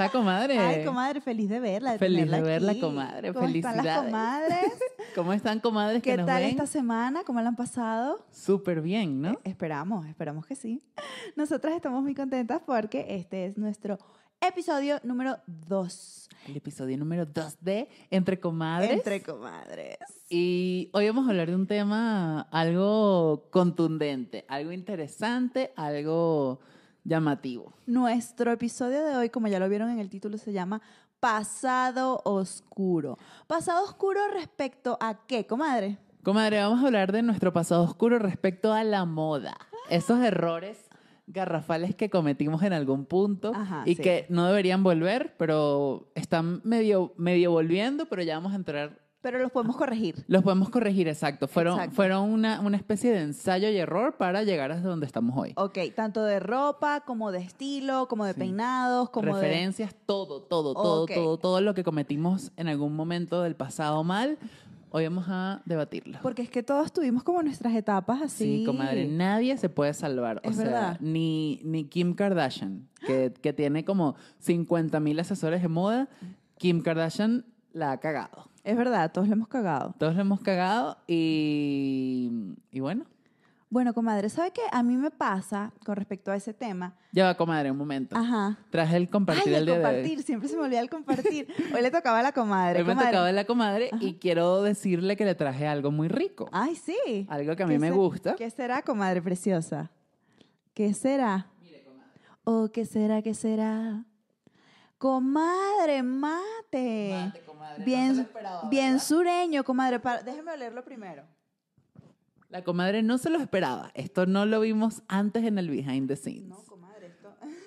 ¿Cómo está, comadre? Ay, comadre, feliz de verla. De Feliz de verla, aquí. comadre. ¿Cómo están las Felicidades. comadres? ¿Cómo están, comadres que ¿Qué nos tal ven? esta semana? ¿Cómo la han pasado? Súper bien, ¿no? Eh, Esperamos, esperamos que sí. Nosotras estamos muy contentas porque este es nuestro episodio número 2. El episodio número 2 de Entre Comadres. Entre comadres. Y hoy vamos a hablar de un tema algo contundente, algo interesante, algo llamativo. Nuestro episodio de hoy, como ya lo vieron en el título, se llama Pasado Oscuro. Pasado Oscuro respecto a qué, comadre? Comadre, vamos a hablar de nuestro pasado oscuro respecto a la moda. Esos errores garrafales que cometimos en algún punto Ajá, y sí. que no deberían volver, pero están medio, medio volviendo, pero ya vamos a entrar. Pero los podemos corregir. Los podemos corregir, exacto. Fueron, Exacto. fueron una, una especie de ensayo y error para llegar hasta donde estamos hoy. Ok, tanto de ropa, como de estilo, como de Sí. peinados, como de... Referencias, todo, todo, todo, Ok. todo, todo lo que cometimos en algún momento del pasado mal. Hoy vamos a debatirlo. Porque es que todos tuvimos como nuestras etapas así. Sí, comadre, nadie se puede salvar. Es o sea, verdad. Ni, ni Kim Kardashian, que, que tiene como 50 mil asesores de moda. Kim Kardashian la ha cagado. Es verdad, todos lo hemos cagado. Todos lo hemos cagado y, y bueno, Bueno, comadre, ¿sabe qué? A mí me pasa con respecto a ese tema. ya va, comadre, un momento. Ajá. Traje el compartir Ay, el el día de compartir, siempre se me olvida el compartir. Hoy le tocaba a la comadre. Hoy me comadre. tocaba de la comadre y quiero decirle que le traje algo muy rico. Ay, sí. Algo que a mí ¿Qué me gusta. ¿Qué será, comadre preciosa? ¿Qué será? ¿O qué será, qué será? Comadre, mate. Mate, comadre, bien, no esperaba, bien sureño, comadre. Para- déjeme olerlo primero. La comadre no se lo esperaba. Esto no lo vimos antes en el behind the scenes. No.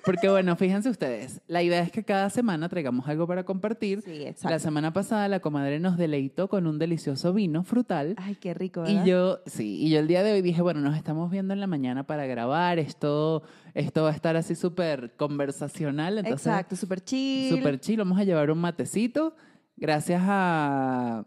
Porque bueno, fíjense ustedes, la idea es que cada semana traigamos algo para compartir. Sí, exacto. La semana pasada la comadre nos deleitó con un delicioso vino frutal. Ay, qué rico, ¿verdad? Y yo, sí, y yo el día de hoy dije, bueno, nos estamos viendo en la mañana para grabar, esto, esto va a estar así súper conversacional, entonces Exacto, súper chill. súper chill, vamos a llevar un matecito, gracias a, a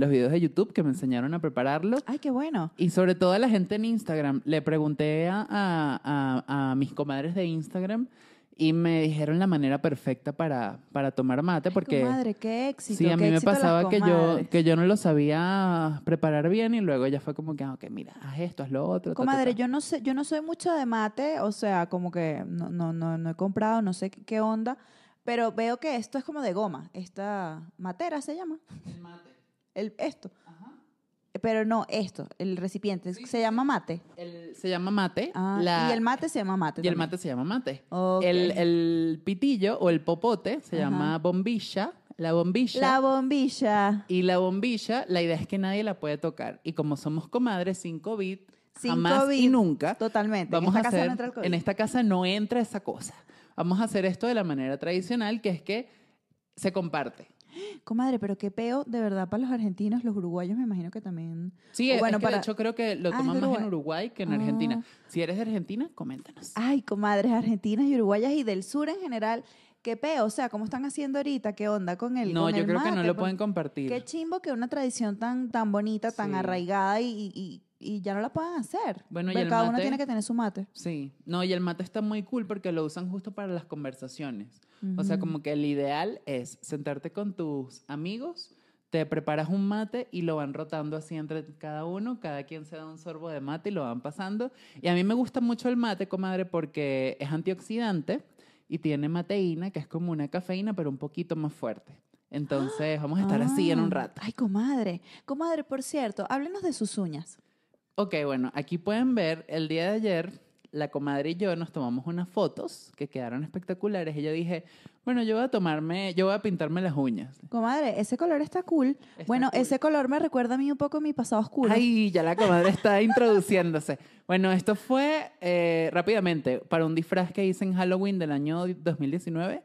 los videos de YouTube que me enseñaron a prepararlo. Ay, qué bueno. Y sobre todo a la gente en Instagram. Le pregunté a, a- a- a mis comadres de Instagram y me dijeron la manera perfecta para, para tomar mate porque Comadre, qué éxito. sí, a mí me pasaba que yo, que yo no lo sabía preparar bien y luego ella fue como que, ah, ok, mira, haz esto, haz lo otro. ta, ta, Comadre, ta". yo no sé, yo no soy mucho de mate, o sea, como que no, no, no, no he comprado, no sé qué, qué onda, pero veo que esto es como de goma. Esta matera se llama. El, esto. Pero no, esto, el recipiente. se llama mate. El- se llama mate. Ah, la- y el mate se llama mate. y el mate se llama mate. El, el pitillo o el popote se Ajá. llama bombilla. La bombilla. La bombilla. Y la bombilla, la idea es que nadie la puede tocar. Y como somos comadres sin COVID, Sin jamás y COVID, nunca, Totalmente. vamos en a casa hacer, no entra el COVID. en esta casa no entra esa cosa. Vamos a hacer esto de la manera tradicional, que es que se comparte. Comadre, pero qué peo, de verdad, para los argentinos, los uruguayos me imagino que también. Sí, O es bueno, que para- de hecho creo que lo Ah, toman más en Uruguay. Que en Ah. Argentina. Si eres de Argentina, coméntanos. Ay, comadres argentinas y uruguayas y del sur en general, qué peo, o sea, ¿cómo están haciendo ahorita? ¿Qué onda con el no, con yo el creo que no lo Por- pueden compartir. Qué chimbo que una tradición tan, tan bonita, tan Sí. arraigada y, y- y- ya no la puedan hacer. Bueno, y el cada uno tiene que tener su mate. Sí, no, y el mate está muy cool porque lo usan justo para las conversaciones. O sea, como que el ideal es sentarte con tus amigos, te preparas un mate y lo van rotando así entre cada uno, cada quien se da un sorbo de mate y lo van pasando. Y a mí me gusta mucho el mate, comadre, porque es antioxidante y tiene mateína, que es como una cafeína, pero un poquito más fuerte. Entonces, vamos a estar así en un Ah, rato. Ay, comadre. Comadre, por cierto, háblenos de sus uñas. Ok, bueno, aquí pueden ver, el día de ayer, la comadre y yo nos tomamos unas fotos que quedaron espectaculares y yo dije, bueno, yo voy a tomarme, yo voy a pintarme las uñas. Comadre, ese color está cool. Está bueno, cool. ese color me recuerda a mí un poco mi pasado oscuro. Ay, ya la comadre está introduciéndose. Bueno, esto fue eh, rápidamente para un disfraz que hice en Halloween del año 2019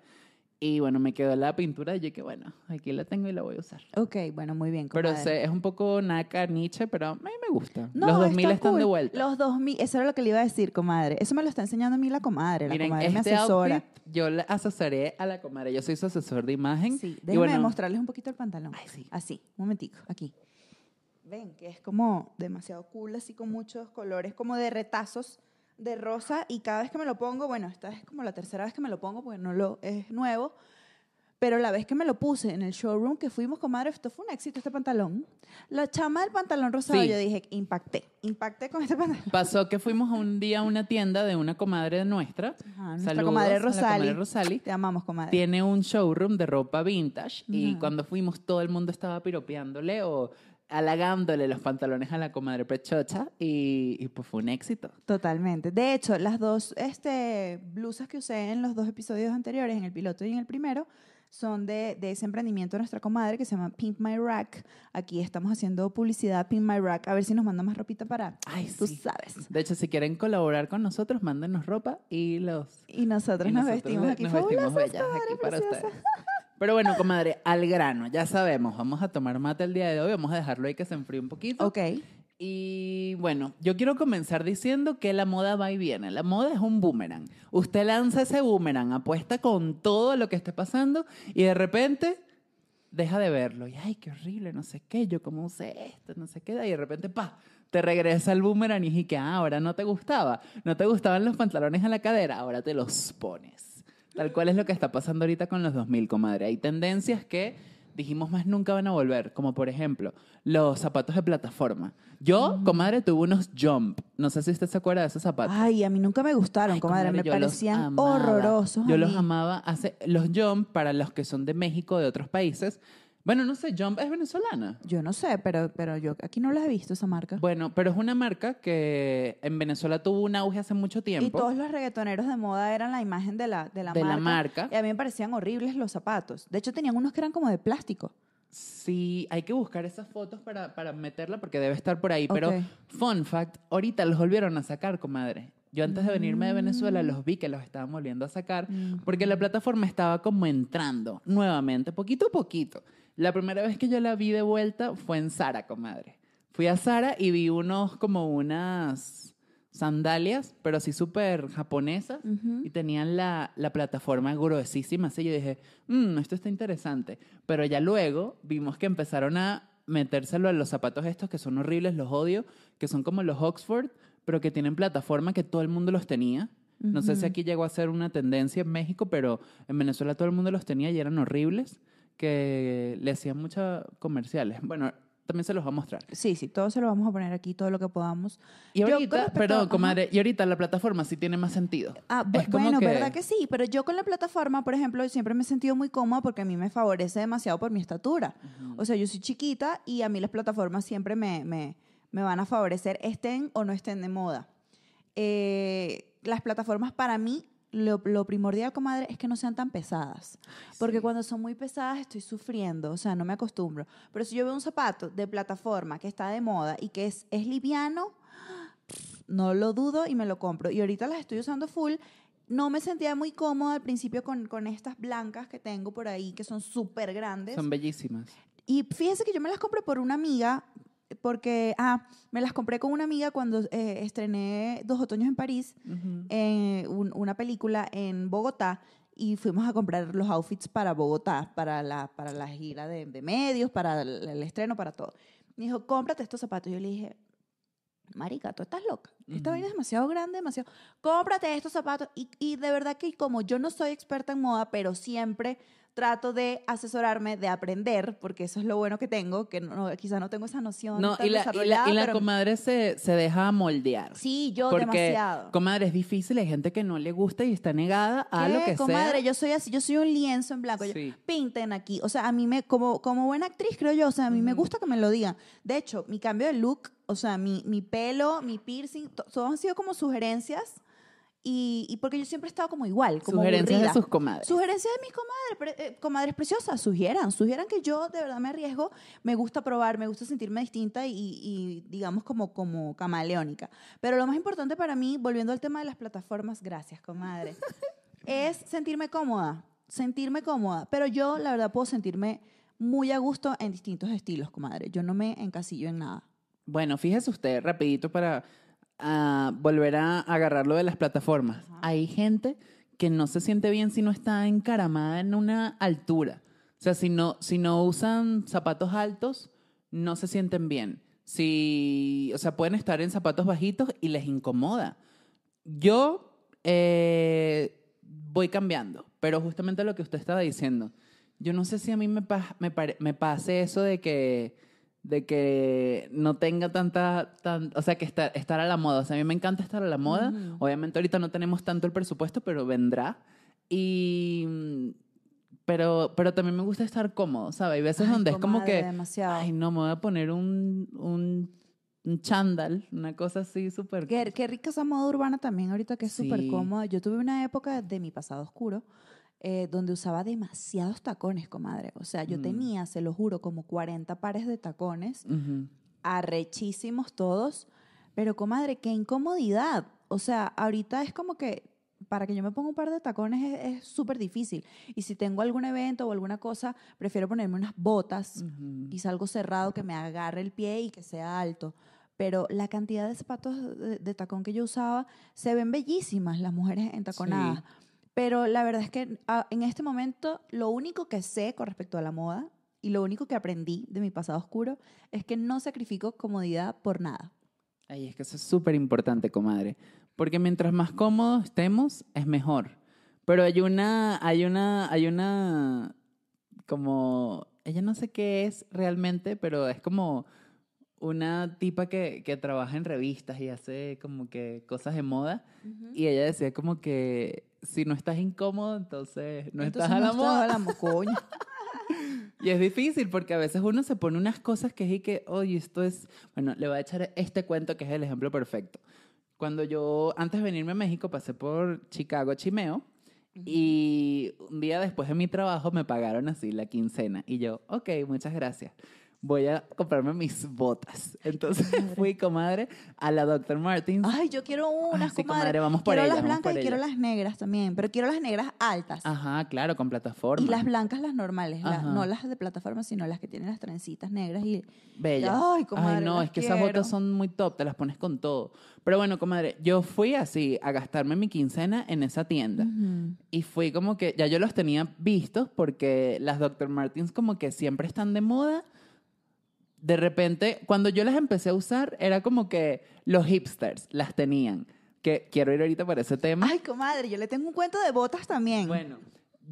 y bueno, me quedó la pintura y yo que bueno, aquí la tengo y la voy a usar. Ok, bueno, muy bien, Pero sé, es un poco naca, Nietzsche, pero a mí me gusta. No, Los 2000 está están de vuelta. Los 2000, eso era lo que le iba a decir, comadre. Eso me lo está enseñando a mí la comadre. La Miren, comadre me este asesora. outfit yo le asesoré a la comadre. Yo soy su asesor de imagen. Sí, déjenme bueno, mostrarles un poquito el pantalón. Ay, sí. Así, un momentico, aquí. Ven, que es como demasiado cool, así con muchos colores, como de retazos de rosa y cada vez que me lo pongo, bueno, esta es como la tercera vez que me lo pongo porque no lo es nuevo, pero la vez que me lo puse en el showroom que fuimos, comadre, esto fue un éxito este pantalón. La chama del pantalón rosado, Sí. yo dije, impacté, impacté con este pantalón. Pasó que fuimos un día a una tienda de una comadre nuestra. Ajá, nuestra Saludos comadre a la Rosali. comadre Rosali. Te amamos, comadre. Tiene un showroom de ropa vintage y cuando fuimos todo el mundo estaba piropeándole o halagándole los pantalones a la comadre Pechocha y, y pues fue un éxito. Totalmente. De hecho, las dos este, blusas que usé en los dos episodios anteriores, en el piloto y en el primero, son de, de ese emprendimiento de nuestra comadre que se llama Pimp My Rack. Aquí estamos haciendo publicidad Pimp My Rack. A ver si nos manda más ropita para... Ay, Tú sí. sabes. De hecho, si quieren colaborar con nosotros, mándenos ropa y los Y nosotros y nos nosotros vestimos aquí nos vestimos bellas aquí para ustedes. Pero bueno, comadre, al grano, ya sabemos, vamos a tomar mate el día de hoy, vamos a dejarlo ahí que se enfríe un poquito. Ok. Y bueno, yo quiero comenzar diciendo que la moda va y viene. La moda es un boomerang. Usted lanza ese boomerang, apuesta con todo lo que esté pasando y de repente deja de verlo. Y ay, qué horrible, no sé qué, yo cómo usé esto, no sé qué. Y de repente, pa, te regresa el boomerang y dije que ah, ahora no te gustaba. No te gustaban los pantalones a la cadera, ahora te los pones. Tal cual es lo que está pasando ahorita con los 2000, comadre. Hay tendencias que dijimos más nunca van a volver, como por ejemplo los zapatos de plataforma. Yo, comadre, tuve unos Jump. No sé si usted se acuerda de esos zapatos. Ay, a mí nunca me gustaron, Ay, comadre. Me yo los parecían horrorosos. Yo los amaba. Hace, los Jump, para los que son de México, de otros países. Bueno, no sé, Jump es venezolana. Yo no sé, pero, pero yo aquí no las he visto esa marca. Bueno, pero es una marca que en Venezuela tuvo un auge hace mucho Y tiempo. todos los reggaetoneros de moda eran la imagen de la, de la de marca. la marca. Y a mí me parecían horribles los zapatos. De hecho, tenían unos que eran como de plástico. Sí, hay que buscar esas fotos para, para meterla porque debe estar por ahí. Pero, fun fact, ahorita los volvieron a sacar, comadre. Yo antes de venirme de Venezuela Mm. los vi que los estaban volviendo a sacar porque la plataforma estaba como entrando nuevamente, poquito a poquito. La primera vez que yo la vi de vuelta fue en Sara, comadre. Fui a Sara y vi unos como unas sandalias, pero así súper japonesas y tenían la, la plataforma gruesísima. Así yo dije, "Mm, esto está interesante. Pero ya luego vimos que empezaron a metérselo a los zapatos estos que son horribles, los odio, que son como los Oxford, pero que tienen plataforma que todo el mundo los tenía. No sé si aquí llegó a ser una tendencia en México, pero en Venezuela todo el mundo los tenía y eran horribles, que le hacían muchos comerciales. Bueno, también se los voy a mostrar. Sí, sí, todo se lo vamos a poner aquí, todo lo que podamos. Y Yo, ahorita, perdón, comadre, y ahorita la plataforma sí tiene más sentido. Ah, Es como bueno, que- verdad que sí, pero yo con la plataforma, por ejemplo, siempre me he sentido muy cómoda porque a mí me favorece demasiado por mi estatura. O sea, yo soy chiquita y a mí las plataformas siempre me, me, me van a favorecer, estén o no estén de moda. Eh, las plataformas para mí, lo, lo primordial, comadre, es que no sean tan pesadas. Porque sí. cuando son muy pesadas estoy sufriendo, o sea, no me acostumbro. Pero si yo veo un zapato de plataforma que está de moda y que es, es liviano, no lo dudo y me lo compro. Y ahorita las estoy usando full. No me sentía muy cómoda al principio con, con estas blancas que tengo por ahí, que son súper grandes. Son bellísimas. Y fíjese que yo me las compré por una amiga, porque, ah, me las compré con una amiga cuando eh, estrené Dos Otoños en París, Ujú. en un- una película en Bogotá, y fuimos a comprar los outfits para Bogotá, para la, para la gira de, de medios, para el, el estreno, para todo. Me dijo, cómprate estos zapatos. Yo le dije, marica, tú estás loca. Esta Ujú. vaina es demasiado grande, demasiado... Cómprate estos zapatos. Y, y de verdad que como yo no soy experta en moda, pero siempre trato de asesorarme, de aprender, porque eso es lo bueno que tengo, que no, quizá no tengo esa noción No, tan y la, y la, y la comadre se, se deja moldear. sí, yo porque, demasiado. comadre, es difícil. Hay gente que no le gusta y está negada a lo ¿Qué, que comadre? sea. Yo soy así, yo soy un lienzo en blanco. Yo, Sí. pinten aquí. O sea, a mí me, como, como buena actriz, creo yo, o sea, a mí me Ujú. gusta que me lo digan. De hecho, mi cambio de look, o sea, mi, mi pelo, mi piercing, to- todos han sido como sugerencias. Y, y porque yo siempre he estado como igual, como Sugerencias aburrida. de sus comadres. Sugerencias de mis comadres, pre- eh, comadres preciosas, sugieran, sugieran que yo de verdad me arriesgo, me gusta probar, me gusta sentirme distinta y, y, digamos como, como camaleónica. Pero lo más importante para mí, volviendo al tema de las plataformas, gracias comadre, es sentirme cómoda, sentirme cómoda. Pero yo la verdad puedo sentirme muy a gusto en distintos estilos, comadre. Yo no me encasillo en nada. Bueno, fíjese usted, rapidito para ah, volver a agarrar lo de las plataformas. Ajá. Hay gente que no se siente bien si no está encaramada en una altura. O sea, si no, si no usan zapatos altos, no se sienten bien. Si, o sea, pueden estar en zapatos bajitos y les incomoda. yo eh, voy cambiando, pero justamente lo que usted estaba diciendo, yo no sé si a mí me, pa- me, me pase eso de que, de que no tenga tanta, tan, o sea, que estar, estar a la moda. O sea, a mí me encanta estar a la moda. Obviamente ahorita no tenemos tanto el presupuesto, pero vendrá. Y... mm, Pero, pero también me gusta estar cómodo, ¿sabes? Hay veces Ay, donde es como que, demasiado. ay, no, me voy a poner un, un, un chándal, una cosa así súper... Qué, qué rica esa moda urbana también, ahorita que es súper Sí. cómoda. Yo tuve una época de mi pasado oscuro eh, donde usaba demasiados tacones, comadre. O sea, yo Mm. tenía, se lo juro, como 40 pares de tacones, Ujú. arrechísimos todos. Pero, comadre, qué incomodidad. O sea, ahorita es como que para que yo me ponga un par de tacones es- súper difícil. Y si tengo algún evento o alguna cosa, prefiero ponerme unas botas Ujú. quizá algo cerrado que me agarre el pie y que sea alto. Pero la cantidad de zapatos de, de tacón que yo usaba, se ven bellísimas las mujeres entaconadas. Sí. Pero la verdad es que ah, en este momento lo único que sé con respecto a la moda y lo único que aprendí de mi pasado oscuro es que no sacrifico comodidad por nada. Ay, es que eso es súper importante, comadre. Porque mientras más cómodos estemos, es mejor. Pero hay una, hay una, hay una, como, ella no sé qué es realmente, pero es como una tipa que, que trabaja en revistas y hace como que cosas de moda. Y ella decía como que si no estás incómodo, entonces no Entonces estás a la no moda. a la mo- coño. Y es difícil porque a veces uno se pone unas cosas que es y que, oye, esto es, bueno, le voy a echar este cuento que es el ejemplo perfecto. Cuando yo, antes de venirme a México, pasé por Chicago, Chimeo, y un día después de mi trabajo me pagaron así la quincena. Y yo, ok, muchas gracias. Voy a comprarme mis botas. Entonces fui, comadre, a la Dr. Martins. Ay, yo quiero unas, sí, comadre. comadre, vamos por quiero ellas, las blancas y quiero las negras también, pero quiero las negras altas. Ajá, claro, con plataforma. Y las blancas, las normales, la- no las de plataforma, sino las que tienen las trencitas negras y Bellas. Ay, comadre, no, las es que esas quiero. botas son muy top, te las pones con todo. Pero bueno, comadre, yo fui así a gastarme mi quincena en esa tienda. Ujú. Y fui como que, ya yo los tenía vistos porque las Dr. Martins como que siempre están de moda. De repente, cuando yo las empecé a usar, era como que los hipsters las tenían. Que quiero ir ahorita por ese tema. Ay, comadre, yo le tengo un cuento de botas también. Bueno,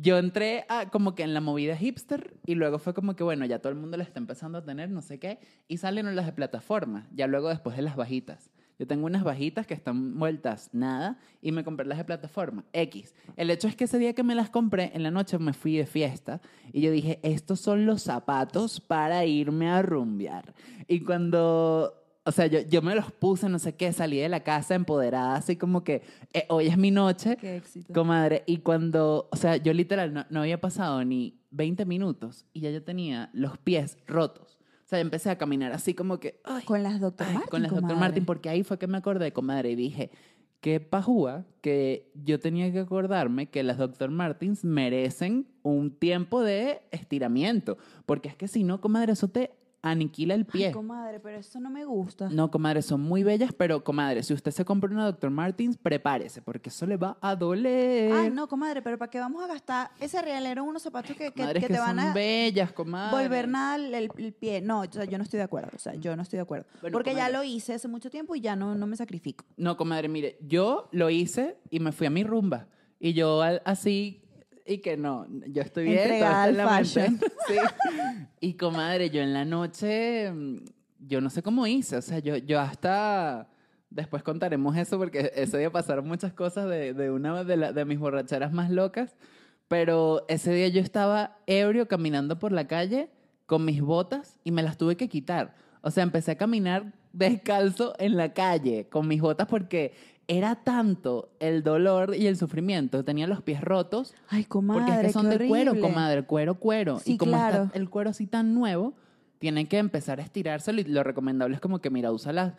yo entré a, como que en la movida hipster y luego fue como que, bueno, ya todo el mundo la está empezando a tener, no sé qué, y salen las de plataforma, ya luego después de las bajitas. Yo tengo unas bajitas que están vueltas nada y me compré las de plataforma, X. El hecho es que ese día que me las compré, en la noche me fui de fiesta y yo dije, estos son los zapatos para irme a rumbear. Y cuando o sea, yo, yo me los puse, no sé qué, salí de la casa empoderada, así como que eh, hoy es mi noche. Qué éxito. Comadre, y cuando, o sea, yo literal no, no había pasado ni 20 minutos y ya yo tenía los pies rotos. Sea, empecé a caminar así como que, ay, Con las Dr. ay, Martin, con las Dr. comadre. Martin, porque ahí fue que me acordé, comadre, y dije, qué pajúa que yo tenía que acordarme que las Dr. Martins merecen un tiempo de estiramiento, porque es que si no, comadre, eso te aniquila el pie. Ay, comadre, pero eso no me gusta. No, comadre, son muy bellas, pero comadre, si usted se compra una Dr. Martins, prepárese, porque eso le va a doler. Ay, no, comadre, pero ¿para qué vamos a gastar ese realero en unos zapatos que, que, que que te van son a bellas, comadre. volver nada el, el- pie? No, o sea, yo no estoy de acuerdo. O sea, yo no estoy de acuerdo. Bueno, Porque ya comadre. lo hice hace mucho tiempo y ya no, no me sacrifico. No, comadre, mire, yo lo hice y me fui a mi rumba. Y yo así, y que no, yo estoy bien. Entregada al fashion. Sí. Y comadre, yo en la noche, mm, yo no sé cómo hice. O sea, yo, yo hasta... Después contaremos eso porque ese día pasaron muchas cosas de, de una de, la- de mis borracheras más locas. Pero ese día yo estaba ebrio caminando por la calle con mis botas y me las tuve que quitar. O sea, empecé a caminar descalzo en la calle con mis botas porque era tanto el dolor y el sufrimiento. Tenía los pies rotos Ay, comadre, porque es que son de cuero, comadre, cuero, cuero. Sí, y como claro. está el cuero así tan nuevo, tienen que empezar a estirárselo y lo recomendable es como que, mira, úsalas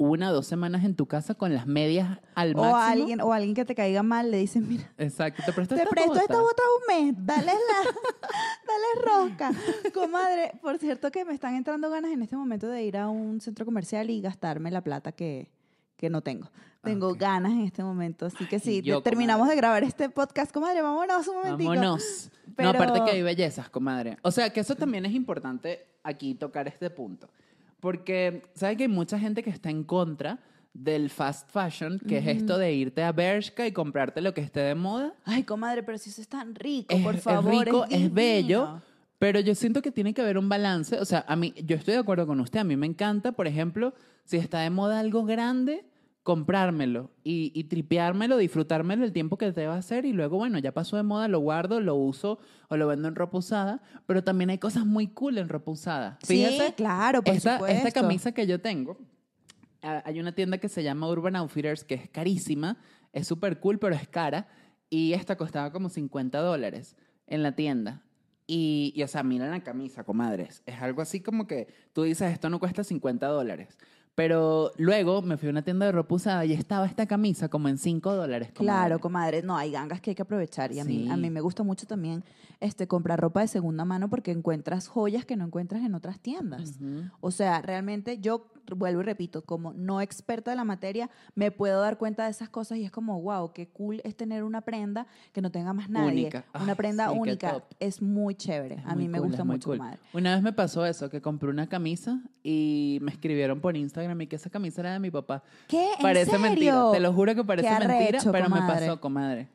una o dos semanas en tu casa con las medias al O máximo. alguien, o alguien que te caiga mal le dicen, mira, Exacto, te presto te esta presto bota? esta bota un mes, dale la, dale rosca. Comadre, por cierto que me están entrando ganas en este momento de ir a un centro comercial y gastarme la plata que, que no tengo. Tengo Ok. ganas en este momento, así que sí, yo, te- terminamos comadre. de grabar este podcast, comadre, vámonos un momentico. Vámonos. Pero- No, aparte que hay bellezas, comadre. O sea, que eso también es importante aquí tocar este punto. Porque, ¿sabes que hay mucha gente que está en contra del fast fashion, que es esto de irte a Bershka y comprarte lo que esté de moda. Ay, comadre, pero si eso es tan rico, Es, por es favor. rico, es, bello, divino. pero yo siento que tiene que haber un balance. O sea, a mí, yo estoy de acuerdo con usted. A mí me encanta, por ejemplo, si está de moda algo grande, comprármelo y, y tripeármelo, disfrutármelo el tiempo que te va a hacer y luego, bueno, ya pasó de moda, lo guardo, lo uso o lo vendo en ropa usada, pero también hay cosas muy cool en ropa usada. Sí, Fíjate, claro, por esta, supuesto. esta camisa que yo tengo, ah, hay una tienda que se llama Urban Outfitters que es carísima, es súper cool, pero es cara. Y esta costaba como 50 dólares en la tienda. Y, y, o sea, mira la camisa, comadres. Es algo así como que tú dices, esto no cuesta 50 dólares. Pero luego me fui a una tienda de ropa usada y estaba esta camisa como en 5 dólares. Claro, comadre. No, hay gangas que hay que aprovechar. Y a, mí, a mí me gusta mucho también este, comprar ropa de segunda mano porque encuentras joyas que no encuentras en otras tiendas. O sea, realmente yo vuelvo y repito, como no experta de la materia, me puedo dar cuenta de esas cosas y es como, wow, qué cool es tener una prenda que no tenga más nadie. Única. Una prenda sí, única. Es muy chévere. Es a mí me cool, gusta es muy mucho, cool. comadre. Una vez me pasó eso, que compré una camisa y me escribieron por Instagram y que esa camisa era de mi papá. ¿Qué? ¿En Parece mentira, serio? te lo juro que parece Qué mentira, arrecho, pero me comadre. pasó, comadre.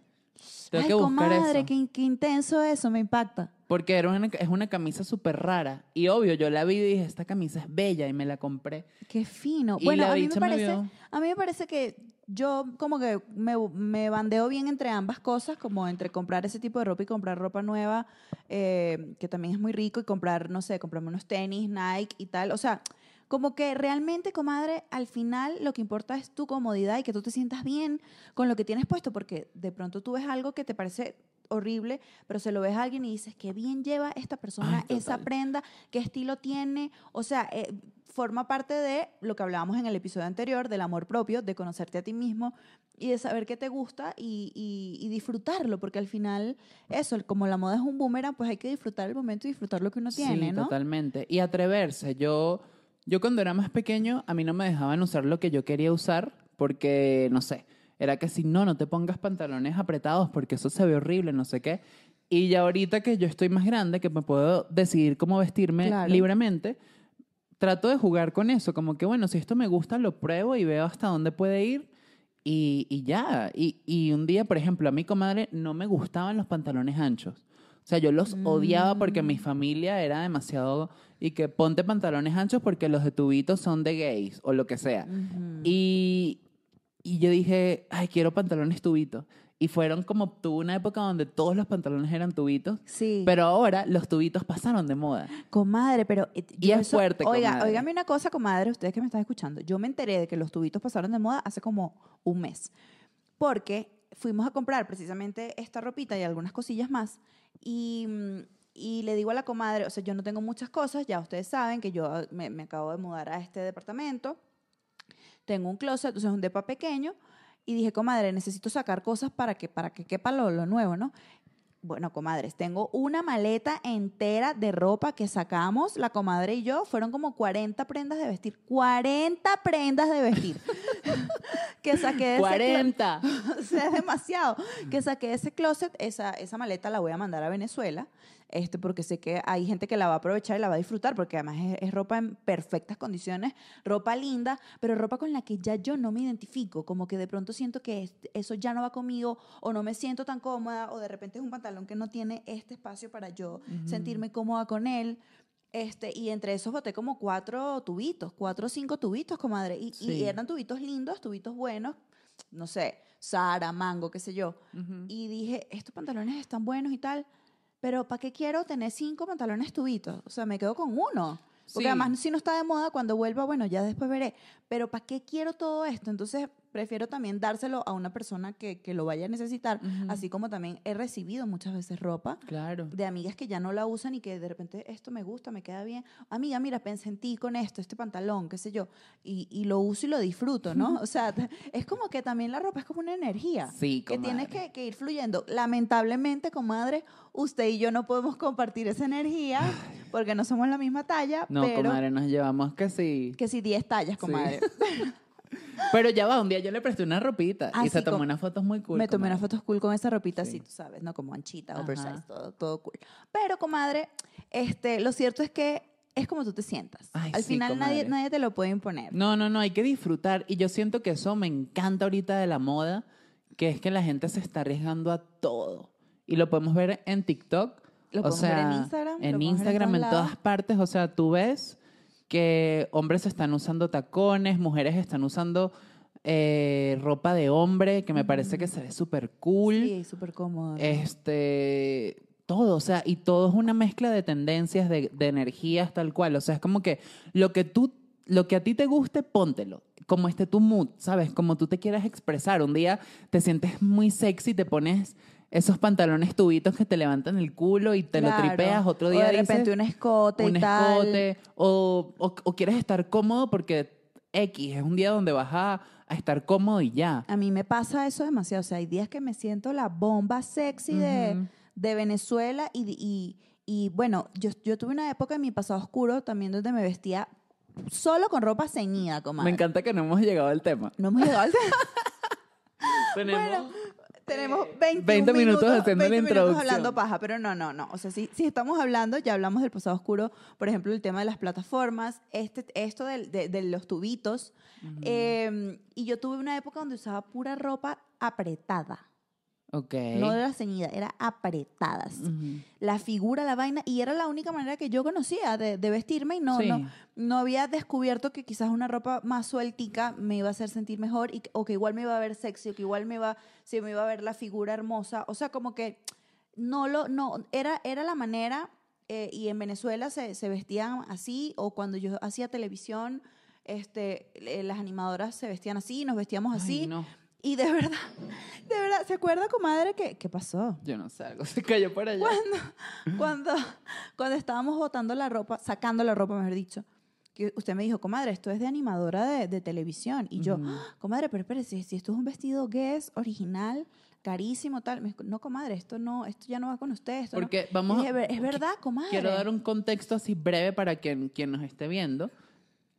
Tengo Ay, que buscar comadre, eso. Qué, qué intenso eso, me impacta. Porque era una, es una camisa súper rara. Y obvio, yo la vi y dije, esta camisa es bella y me la compré. Qué fino. Y bueno, a mí, me parece, a mí me parece que yo como que me, me bandeo bien entre ambas cosas, como entre comprar ese tipo de ropa y comprar ropa nueva, eh, que también es muy rico, y comprar, no sé, comprarme unos tenis, Nike y tal. O sea, como que realmente, comadre, al final lo que importa es tu comodidad y que tú te sientas bien con lo que tienes puesto, porque de pronto tú ves algo que te parece horrible, pero se lo ves a alguien y dices, qué bien lleva esta persona Ay, esa prenda, qué estilo tiene, o sea, eh, forma parte de lo que hablábamos en el episodio anterior, del amor propio, de conocerte a ti mismo y de saber qué te gusta y, y- y disfrutarlo, porque al final, eso, como la moda es un boomerang, pues hay que disfrutar el momento y disfrutar lo que uno tiene, sí, ¿no? totalmente. Y atreverse. Yo, yo cuando era más pequeño, a mí no me dejaban usar lo que yo quería usar porque, no sé, era que si no, no te pongas pantalones apretados porque eso se ve horrible, no sé qué. Y ya ahorita que yo estoy más grande, que me puedo decidir cómo vestirme Claro. libremente, trato de jugar con eso, como que bueno, si esto me gusta, lo pruebo y veo hasta dónde puede ir y, y ya. Y, y un día, por ejemplo, a mi comadre no me gustaban los pantalones anchos. O sea, yo los odiaba porque mi familia era demasiado... Y que ponte pantalones anchos porque los de tubitos son de gays o lo que sea. Y, y yo dije, ay, quiero pantalones tubitos. Y fueron como, tuve una época donde todos los pantalones eran tubitos. Sí. Pero ahora los tubitos pasaron de moda. Comadre, pero... eh, Y yo es fuerte, Oiga, comadre. oígame una cosa, comadre, ustedes que me están escuchando. Yo me enteré de que los tubitos pasaron de moda hace como un mes. Porque fuimos a comprar precisamente esta ropita y algunas cosillas más. Y, mm, y le digo a la comadre, o sea, yo no tengo muchas cosas, ya ustedes saben que yo me, me acabo de mudar a este departamento. Tengo un closet, entonces es un depa pequeño. Y dije, comadre, necesito sacar cosas para que, para que quepa lo, lo nuevo, ¿no? Bueno, comadres, tengo una maleta entera de ropa que sacamos, la comadre y yo, fueron como 40 prendas de vestir. 40 prendas de vestir. que saqué de ese clo- ¡40! o sea, es demasiado. Que saqué ese closet, esa, esa maleta la voy a mandar a Venezuela, este, porque sé que hay gente que la va a aprovechar y la va a disfrutar, porque además es, es ropa en perfectas condiciones, ropa linda, pero ropa con la que ya yo no me identifico, como que de pronto siento que es- eso ya no va conmigo, o no me siento tan cómoda, o de repente es un pantalón que no tiene este espacio para yo sentirme cómoda con él. Este, y entre esos boté como cuatro tubitos, cuatro o cinco tubitos, comadre. Y, y eran tubitos lindos, tubitos buenos, no sé, Sara, Mango, qué sé yo. Y dije, estos pantalones están buenos y tal, pero ¿para qué quiero tener cinco pantalones tubitos? O sea, me quedo con uno. Porque Sí. además, si no está de moda, cuando vuelva, bueno, ya después veré. Pero ¿para qué quiero todo esto? Entonces, prefiero también dárselo a una persona que, que lo vaya a necesitar. Ujú. Así como también he recibido muchas veces ropa Claro. de amigas que ya no la usan y que de repente esto me gusta, me queda bien. Amiga, mira, pensé en ti con esto, este pantalón, qué sé yo, y, y lo uso y lo disfruto, ¿no? O sea, es como que también la ropa es como una energía Sí, que tienes que, que ir fluyendo. Lamentablemente, comadre, usted y yo no podemos compartir esa energía porque no somos la misma talla, No, pero comadre, nos llevamos que sí. que si 10 tallas, comadre. Pero ya va, un día yo le presté una ropita Ah, y se sí, tomó com- unas fotos muy cool. me tomé unas fotos cool con esa ropita Sí. así, tú sabes, ¿no? Como anchita, Ajá. oversize, todo, todo cool. Pero, comadre, este, lo cierto es que es como tú te sientas. Ay, Al sí, final nadie, comadre. nadie te lo puede imponer. No, no, no, hay que disfrutar. Y yo siento que eso me encanta ahorita de la moda, que es que la gente se está arriesgando a todo. Y lo podemos ver en TikTok. Lo o podemos ver sea, en Instagram, En ver en Instagram, todos en todas lados. partes. O sea, tú ves que hombres están usando tacones, mujeres están usando eh, ropa de hombre, que me parece que se ve súper cool. Sí, súper cómodo. Este, todo, o sea, y todo es una mezcla de tendencias, de, de energías, tal cual. O sea, es como que lo que tú, lo que a ti te guste, póntelo. Como esté tu mood, ¿sabes? Como tú te quieras expresar. Un día te sientes muy sexy, te pones esos pantalones tubitos que te levantan el culo y te Claro. lo tripeas. Otro O día de dices, repente un escote un y tal. escote. O, o, o quieres estar cómodo porque X es un día donde vas a, a estar cómodo y ya. A mí me pasa eso demasiado. O sea, hay días que me siento la bomba sexy de, de Venezuela y, y, y, bueno, yo, yo tuve una época en mi pasado oscuro también donde me vestía solo con ropa ceñida, comadre. Me encanta que no hemos llegado al tema. No hemos llegado al Tenemos Bueno, tenemos eh, 21 20 minutos haciendo la 20 minutos introducción. hablando paja, pero no, no, no. O sea, si, si estamos hablando, ya hablamos del pasado oscuro, por ejemplo, el tema de las plataformas, este, esto del- de, de los tubitos. Eh, y yo tuve una época donde usaba pura ropa apretada. Ok. No era ceñida, era apretadas. La figura, la vaina, y era la única manera que yo conocía de, de vestirme y no, Sí. no, no había descubierto que quizás una ropa más sueltica me iba a hacer sentir mejor y, o que igual me iba a ver sexy o que igual me iba, se me iba a ver la figura hermosa. O sea, como que no lo, no, era, era la manera, eh, y en Venezuela se, se vestían así, o cuando yo hacía televisión, este, eh, las animadoras se vestían así, nos vestíamos Ay, así. no, Y de verdad, de verdad, ¿se acuerda, comadre, que qué pasó? yo no sé, algo se cayó por allá. cuando, cuando estábamos botando la ropa, sacando la ropa, mejor dicho, que usted me dijo, comadre, esto es de animadora de, de televisión. Y yo, Ujú. "Ah, comadre, pero espere, si, si esto es un vestido Guess original, carísimo, tal. Me dijo, no, comadre, esto no, esto ya no va con usted. Esto no". Porque Y vamos, dije, "Ver- es verdad, comadre. quiero dar un contexto así breve para quien, quien nos esté viendo.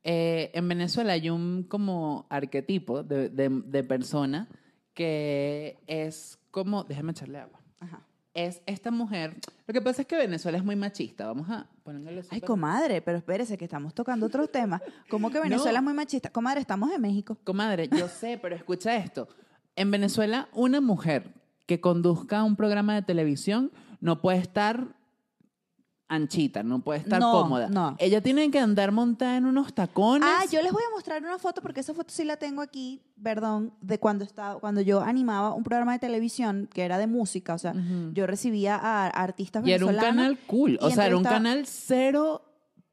Eh, en Venezuela hay un como arquetipo de, de, de persona que es como, déjame echarle agua. Ajá. Es esta mujer. Lo que pasa es que Venezuela es muy machista. Vamos a ponerle Ay, súper- comadre, pero espérese que estamos tocando otros temas. ¿Cómo que Venezuela No. es muy machista? Comadre, estamos en México. Comadre, yo sé, pero escucha esto. En Venezuela, una mujer que conduzca un programa de televisión no puede estar anchita, no puede estar No, cómoda. no. Ella tiene que andar montada en unos tacones. Ah, yo les voy a mostrar una foto porque esa foto sí la tengo aquí, perdón, de cuando estaba, cuando yo animaba un programa de televisión que era de música, o sea, yo recibía a artistas y era un venezolanos. canal cool. O sea, era un entrevistaba- canal cero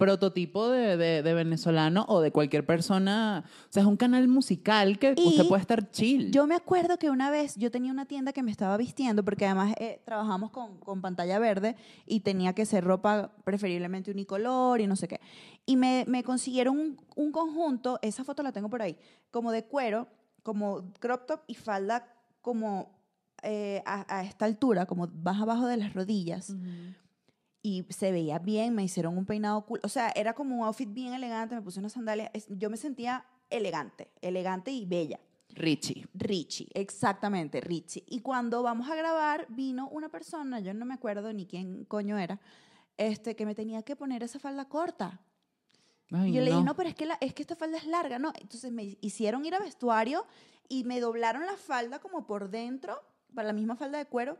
prototipo de, de- de venezolano o de cualquier persona. O sea, es un canal musical que Y usted puede estar chill. Yo me acuerdo que una vez yo tenía una tienda que me estaba vistiendo, porque además eh, trabajamos con, con pantalla verde y tenía que ser ropa preferiblemente unicolor y no sé qué. Y me, me consiguieron un, un conjunto, esa foto la tengo por ahí, como de cuero, como crop top y falda como eh, a, a esta altura, como más abajo de las rodillas. Ujú. Y se veía bien, me hicieron un peinado cool. O sea, era como un outfit bien elegante, me puse unas sandalias. Yo me sentía elegante, elegante y bella. Richie. Richie, exactamente, Richie. Y cuando vamos a grabar, vino una persona, yo no me acuerdo ni quién coño era, este, que me tenía que poner esa falda corta. Ay, y yo le dije, no. no, pero es que, la, es que esta falda es larga, ¿no? Entonces me hicieron ir a vestuario y me doblaron la falda como por dentro, para la misma falda de cuero,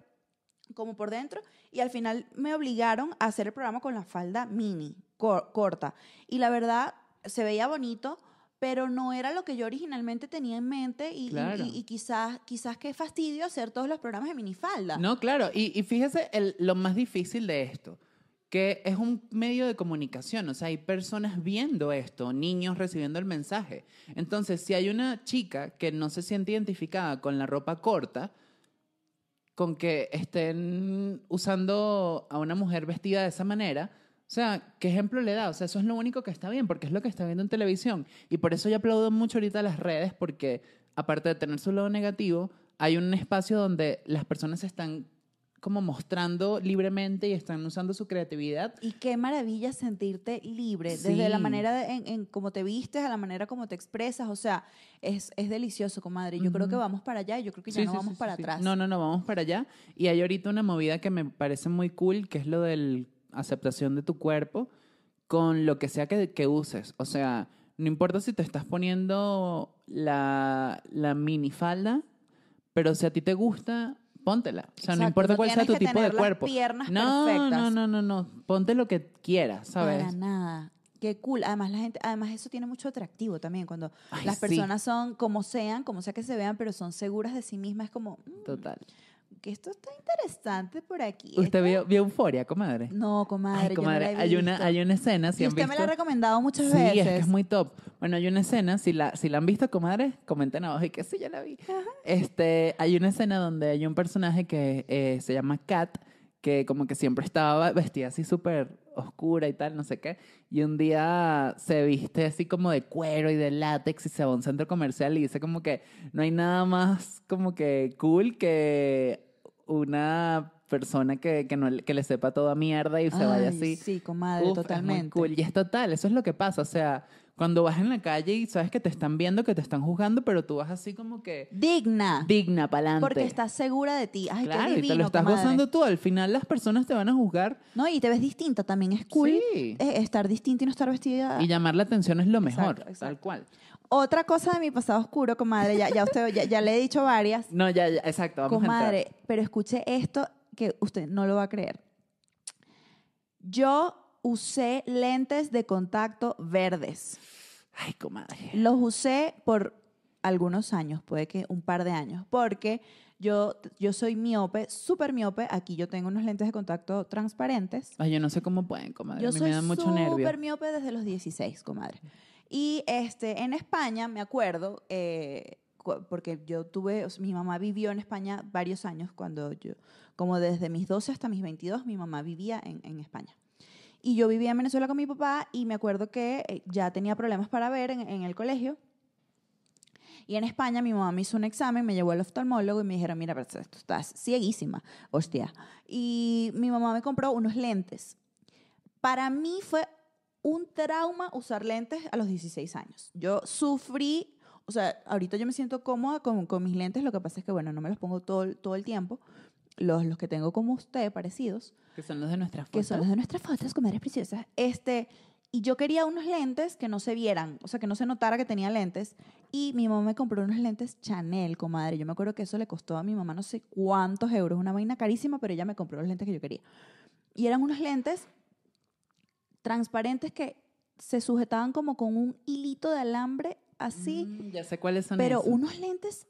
como por dentro, y al final me obligaron a hacer el programa con la falda mini, cor- corta. Y la verdad, se veía bonito, pero no era lo que yo originalmente tenía en mente y, Claro. y- y quizás, quizás qué fastidio hacer todos los programas de minifalda. No, claro. Y, y fíjese el- lo más difícil de esto, que es un medio de comunicación. O sea, hay personas viendo esto, niños recibiendo el mensaje. Entonces, si hay una chica que no se siente identificada con la ropa corta, con que estén usando a una mujer vestida de esa manera, o sea, ¿qué ejemplo le da? O sea, eso es lo único que está bien, porque es lo que está viendo en televisión. Y por eso yo aplaudo mucho ahorita las redes, porque aparte de tener su lado negativo, hay un espacio donde las personas están como mostrando libremente y están usando su creatividad. Y qué maravilla sentirte libre, desde la manera de, en, en cómo te vistes, a la manera como te expresas, o sea, es, es delicioso, comadre. Yo creo que vamos para allá y yo creo que ya Sí, no sí, vamos para atrás. No, no, no, vamos para allá. Y hay ahorita una movida que me parece muy cool, que es lo de aceptación de tu cuerpo, con lo que sea que, que uses. O sea, no importa si te estás poniendo la, la minifalda, pero si a ti te gusta, póntela. O sea, no importa no cuál sea tu que tipo de las cuerpo. piernas no, perfectas. no, no, no, no. Ponte lo que quieras, ¿sabes? Para nada. Qué cool. Además, la gente, además eso tiene mucho atractivo también cuando Ay, las sí. personas son como sean, como sea que se vean, pero son seguras de sí mismas. Es como, "Mm, Total. Que esto está interesante por aquí. ¿Usted Esto- vio, vio Euforia, comadre? No, comadre, Ay, yo no la comadre, he hay una, hay una escena, si Y han usted me la ha recomendado muchas Sí, veces. es que es muy top. Bueno, hay una escena, si la, si la han visto, comadre, comenten abajo y que sí, ya la vi. Este, hay una escena donde hay un personaje que eh, se llama Kat, que como que siempre estaba vestida así súper oscura y tal, no sé qué. Y un día se viste así como de cuero y de látex y se va a un centro comercial y dice como que no hay nada más como que cool que una persona que, que, no, que le sepa toda mierda y se vaya Ay, así. Sí, comadre, Uf, es muy totalmente. cool. Y es total, eso es lo que pasa. O sea, cuando vas en la calle y sabes que te están viendo, que te están juzgando, pero tú vas así como que Digna. digna, pa'lante. Porque estás segura de ti. Ay, Claro, qué y divino, te lo estás comadre. gozando tú. Al final las personas te van a juzgar. No, y te ves distinta. También es cool Sí. eh, estar distinta y no estar vestida. Y llamar la atención es lo mejor, Exacto, tal exacto. cual. Otra cosa de mi pasado oscuro, comadre, ya, ya usted ya, ya le he dicho varias. No, ya, ya, exacto, vamos a comadre, entrar. pero escuche esto que usted no lo va a creer. Yo usé lentes de contacto verdes. Ay, comadre. Los usé por algunos años, puede que un par de años, porque yo, yo soy miope, súper miope. Aquí yo tengo unos lentes de contacto transparentes. Ay, yo no sé cómo pueden, comadre. Yo a mí soy me mucho nervio. súper miope desde los 16, comadre. Y este, en España, me acuerdo, eh, porque yo tuve, mi mamá vivió en España varios años, cuando yo, como desde mis 12 hasta mis 22, mi mamá vivía en, en España. Y yo vivía en Venezuela con mi papá y me acuerdo que eh, ya tenía problemas para ver en, en el colegio. Y en España mi mamá me hizo un examen, me llevó al oftalmólogo y me dijeron, mira, pero tú estás cieguísima, hostia. Y mi mamá me compró unos lentes. Para mí fue un trauma usar lentes a los 16 años. Yo sufrí, o sea, ahorita yo me siento cómoda con, con mis lentes, lo que pasa es que, bueno, no me los pongo todo, el- todo el tiempo, los, los que tengo como usted, parecidos, Que son los de nuestras que fotos. son los de nuestras fotos, comadres preciosas. Este, y yo quería unos lentes que no se vieran, o sea, que no se notara que tenía lentes. Y mi mamá me compró unos lentes Chanel, comadre. Yo me acuerdo que eso le costó a mi mamá no sé cuántos euros, una vaina carísima, pero ella me compró los lentes que yo quería. Y eran unos lentes transparentes que se sujetaban como con un hilito de alambre así, Mm, ya sé cuáles son pero esos. unos lentes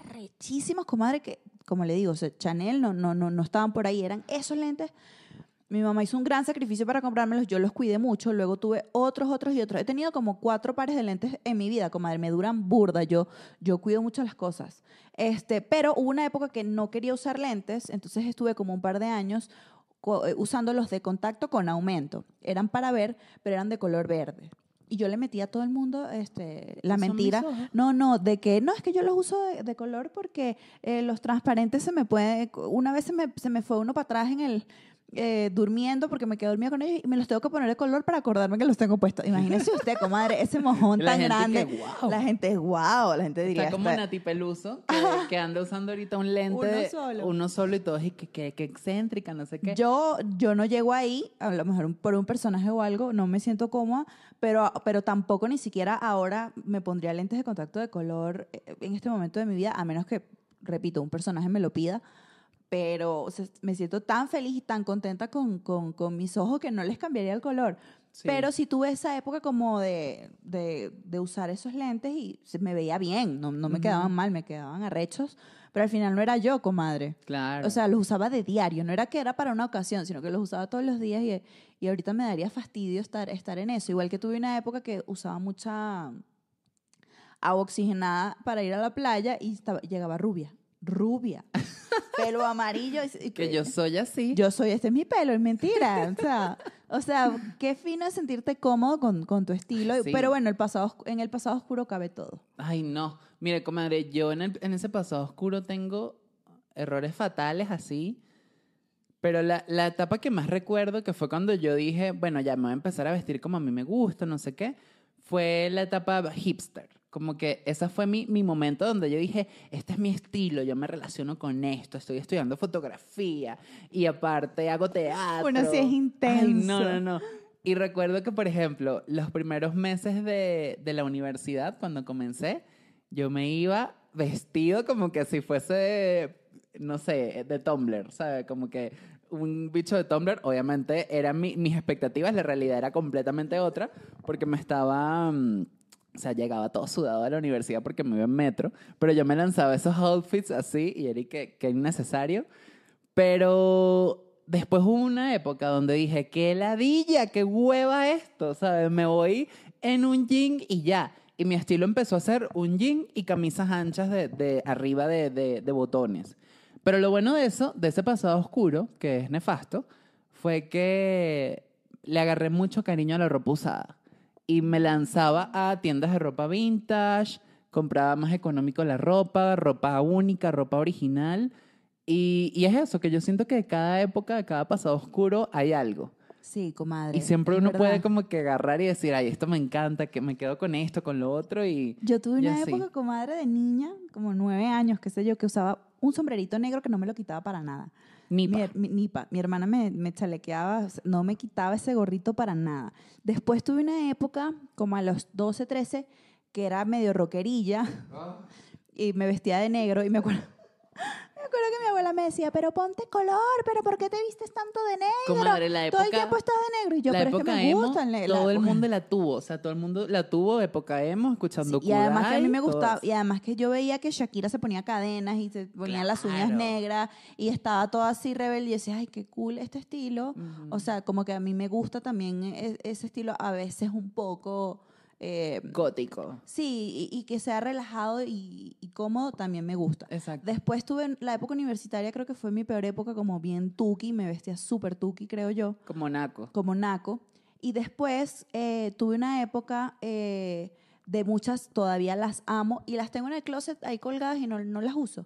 arrechísimos, comadre, que, como le digo, o sea, Chanel no, no, no, no estaban por ahí, eran esos lentes. Mi mamá hizo un gran sacrificio para comprármelos, yo los cuidé mucho, luego tuve otros, otros y otros. He tenido como cuatro pares de lentes en mi vida, comadre, me duran burda, yo, yo cuido mucho las cosas. Este, pero hubo una época que no quería usar lentes, entonces estuve como un par de años usando los de contacto con aumento. Eran para ver, pero eran de color verde. Y yo le metí a todo el mundo este, la mentira. No, no, de que no, es que yo los uso de, de color porque eh, los transparentes se me puede. Una vez se me, se me fue uno para atrás en el. Eh, durmiendo porque me quedé dormida con ellos y me los tengo que poner de color para acordarme que los tengo puestos. Imagínese usted, comadre, ese mojón La tan grande. que, "Guau". La gente es wow, la gente diría. Está como "Esta- Nati Peluso, que, que anda usando ahorita un lente. Uno de- solo. Uno solo y todo, y que, que, que excéntrica, no sé qué. Yo, yo no llego ahí, a lo mejor un- por un personaje o algo, no me siento cómoda, pero, pero tampoco ni siquiera ahora me pondría lentes de contacto de color eh, en este momento de mi vida, a menos que, repito, un personaje me lo pida. Pero o sea, me siento tan feliz y tan contenta con, con, con mis ojos que no les cambiaría el color. Sí. Pero sí tuve esa época como de, de, de usar esos lentes y me veía bien, no, no me Ujú. quedaban mal, me quedaban arrechos, pero al final no era yo, comadre. Claro. O sea, los usaba de diario, no era que era para una ocasión, sino que los usaba todos los días y, y ahorita me daría fastidio estar, estar en eso. Igual que tuve una época que usaba mucha agua oxigenada para ir a la playa y estaba- llegaba rubia, rubia, pelo amarillo. y- que yo soy así. yo soy, este es mi pelo, es mentira. O sea, o sea qué fino es sentirte cómodo con, con tu estilo. Sí. Pero bueno, el pasado, en el pasado oscuro cabe todo. Ay, no. Mire, comadre, yo en, el- en ese pasado oscuro tengo errores fatales así. Pero la, la etapa que más recuerdo, que fue cuando yo dije, bueno, ya me voy a empezar a vestir como a mí me gusta, no sé qué, fue la etapa hipster. Como que ese fue mi, mi momento donde yo dije, este es mi estilo, yo me relaciono con esto, estoy estudiando fotografía y aparte hago teatro. Bueno, sí es Ay, no, intenso. no, no. Y recuerdo que, por ejemplo, los primeros meses de, de la universidad, cuando comencé, yo me iba vestido como que si fuese, no sé, de Tumblr, ¿sabes? Como que un bicho de Tumblr, obviamente, eran mi- mis expectativas, la realidad era completamente otra, porque me estaba... mm, o sea, llegaba todo sudado a la universidad porque me iba en metro, pero yo me lanzaba esos outfits así y era que, que innecesario. Pero después hubo una época donde dije, qué ladilla, qué hueva esto, ¿sabes? Me voy en un jean y ya. Y mi estilo empezó a ser un jean y camisas anchas de, arriba de, botones. Pero lo bueno de eso, de ese pasado oscuro, que es nefasto, fue que le agarré mucho cariño a la ropa. Y me lanzaba a tiendas de ropa vintage, compraba más económico la ropa, ropa única, ropa original. Y, y es eso, que yo siento que de cada época, de cada pasado oscuro, hay algo. Sí, comadre. Y siempre uno verdad. puede como que agarrar y decir, ay, esto me encanta, que me quedo con esto, con lo otro y... Yo tuve una época, comadre, de niña, como nueve años, qué sé yo, que usaba un sombrerito negro que no me lo quitaba para nada. Ni Mi, mi- nipa. Mi hermana me, me chalequeaba, no me quitaba ese gorrito para nada. Después tuve una época, como a los 12, 13, que era medio rockerilla y me vestía de negro y me acuerdo... Me acuerdo que mi abuela me decía, pero ponte color, pero ¿por qué te vistes tanto de negro? Comadre, la Todo el época- tiempo estás de negro. Y yo, la pero es que época me gusta el ne- la todo el época". mundo la tuvo, o sea, todo el mundo la tuvo época emo, escuchando y además que a mí me gustaba, y además que yo veía que Shakira se ponía cadenas y se ponía las uñas negras y estaba toda así rebelde y decía, ay, qué cool este estilo. O sea, como que a mí me gusta también e- ese estilo, a veces un poco, eh, gótico. sí, y, y que sea relajado y, y cómodo también me gusta. Exacto. Después tuve la época universitaria, creo que fue mi peor época, como bien tuki, me vestía súper tuki, creo yo Como naco. como naco. Y después eh, tuve una época eh, de muchas, todavía las amo y las tengo en el closet ahí colgadas y no, no las uso.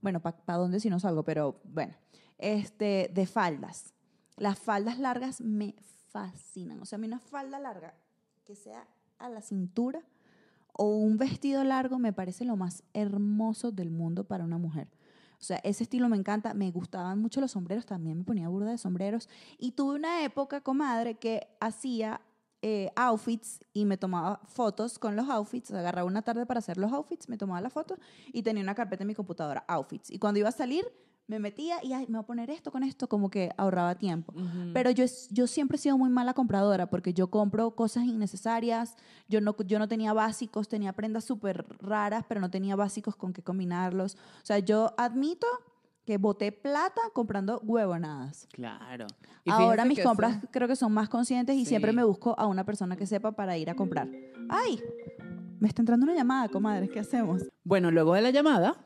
Bueno, ¿para dónde si no salgo? Pero bueno, este, de faldas. Las faldas largas me fascinan. O sea, a mí una falda larga que sea a la cintura o un vestido largo me parece lo más hermoso del mundo para una mujer. O sea, ese estilo me encanta. Me gustaban mucho los sombreros, también me ponía burda de sombreros. Y tuve una época, comadre, que hacía eh, outfits y me tomaba fotos con los outfits. Agarraba una tarde para hacer los outfits, me tomaba la foto y tenía una carpeta en mi computadora, outfits. Y cuando iba a salir, me metía y ay, me voy a poner esto con esto, como que ahorraba tiempo. Ujú. Pero yo, yo siempre he sido muy mala compradora porque yo compro cosas innecesarias. Yo no, yo no tenía básicos, tenía prendas súper raras, pero no tenía básicos con qué combinarlos. O sea, yo admito que boté plata comprando huevonadas. Claro. Y Ahora mis compras eso- creo que son más conscientes y siempre Sí. me busco a una persona que sepa para ir a comprar. ¡Ay! Me está entrando una llamada, comadre. ¿Qué hacemos? Bueno, luego de la llamada,